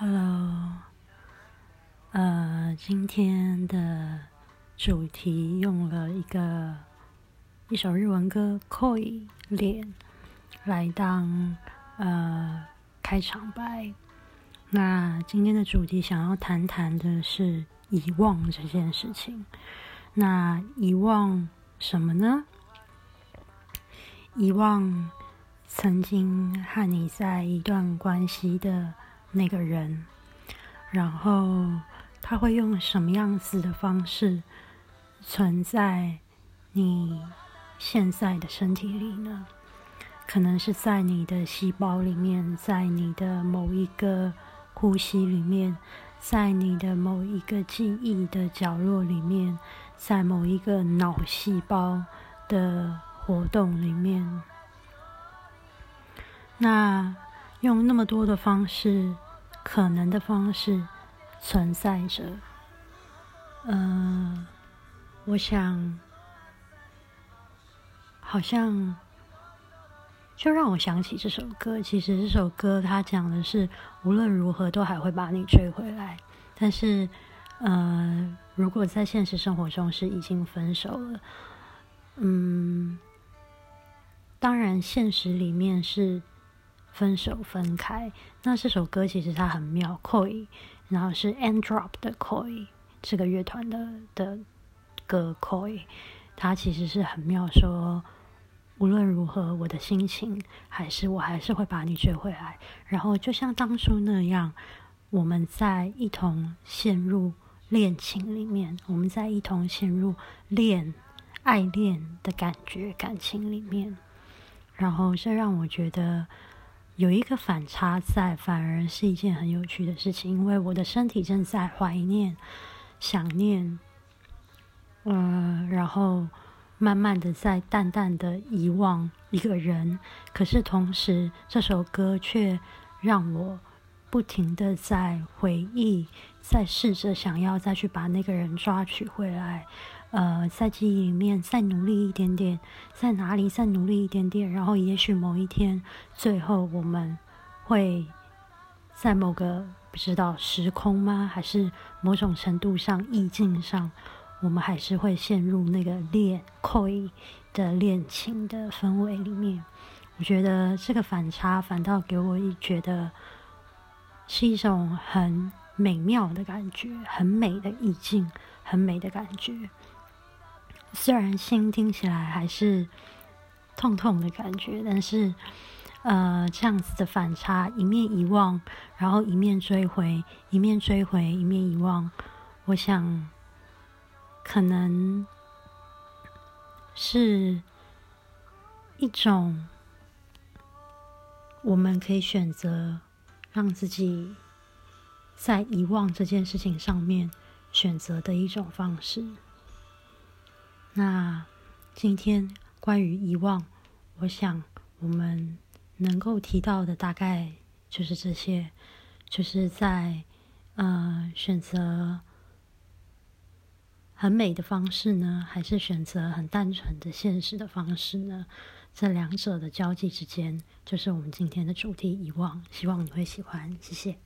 Hello，呃，今天的主题用了一个一首日文歌《Koi》脸来当呃开场白。那今天的主题想要谈谈的是遗忘这件事情。那遗忘什么呢？遗忘曾经和你在一段关系的。那个人，然后他会用什么样子的方式存在你现在的身体里呢？可能是在你的细胞里面，在你的某一个呼吸里面，在你的某一个记忆的角落里面，在某一个脑细胞的活动里面。那。用那么多的方式，可能的方式存在着。嗯，我想，好像就让我想起这首歌。其实这首歌它讲的是，无论如何都还会把你追回来。但是，呃，如果在现实生活中是已经分手了，嗯，当然现实里面是。分手分开，那这首歌其实它很妙，Koi，然后是 Androp 的 Koi 这个乐团的的歌，Koi，它其实是很妙，说无论如何，我的心情还是我还是会把你追回来，然后就像当初那样，我们在一同陷入恋情里面，我们在一同陷入恋爱恋的感觉感情里面，然后这让我觉得。有一个反差在，反而是一件很有趣的事情，因为我的身体正在怀念、想念，呃，然后慢慢的在淡淡的遗忘一个人，可是同时这首歌却让我不停的在回忆，在试着想要再去把那个人抓取回来。呃，在记忆里面再努力一点点，在哪里再努力一点点，然后也许某一天，最后我们会在某个不知道时空吗？还是某种程度上意境上，我们还是会陷入那个恋恋的恋情的氛围里面。我觉得这个反差反倒给我一觉得是一种很美妙的感觉，很美的意境，很美的感觉。虽然心听起来还是痛痛的感觉，但是，呃，这样子的反差，一面遗忘，然后一面追回，一面追回，一面遗忘，我想，可能是一种我们可以选择让自己在遗忘这件事情上面选择的一种方式。那今天关于遗忘，我想我们能够提到的大概就是这些，就是在呃选择很美的方式呢，还是选择很单纯的现实的方式呢？这两者的交际之间，就是我们今天的主题——遗忘。希望你会喜欢，谢谢。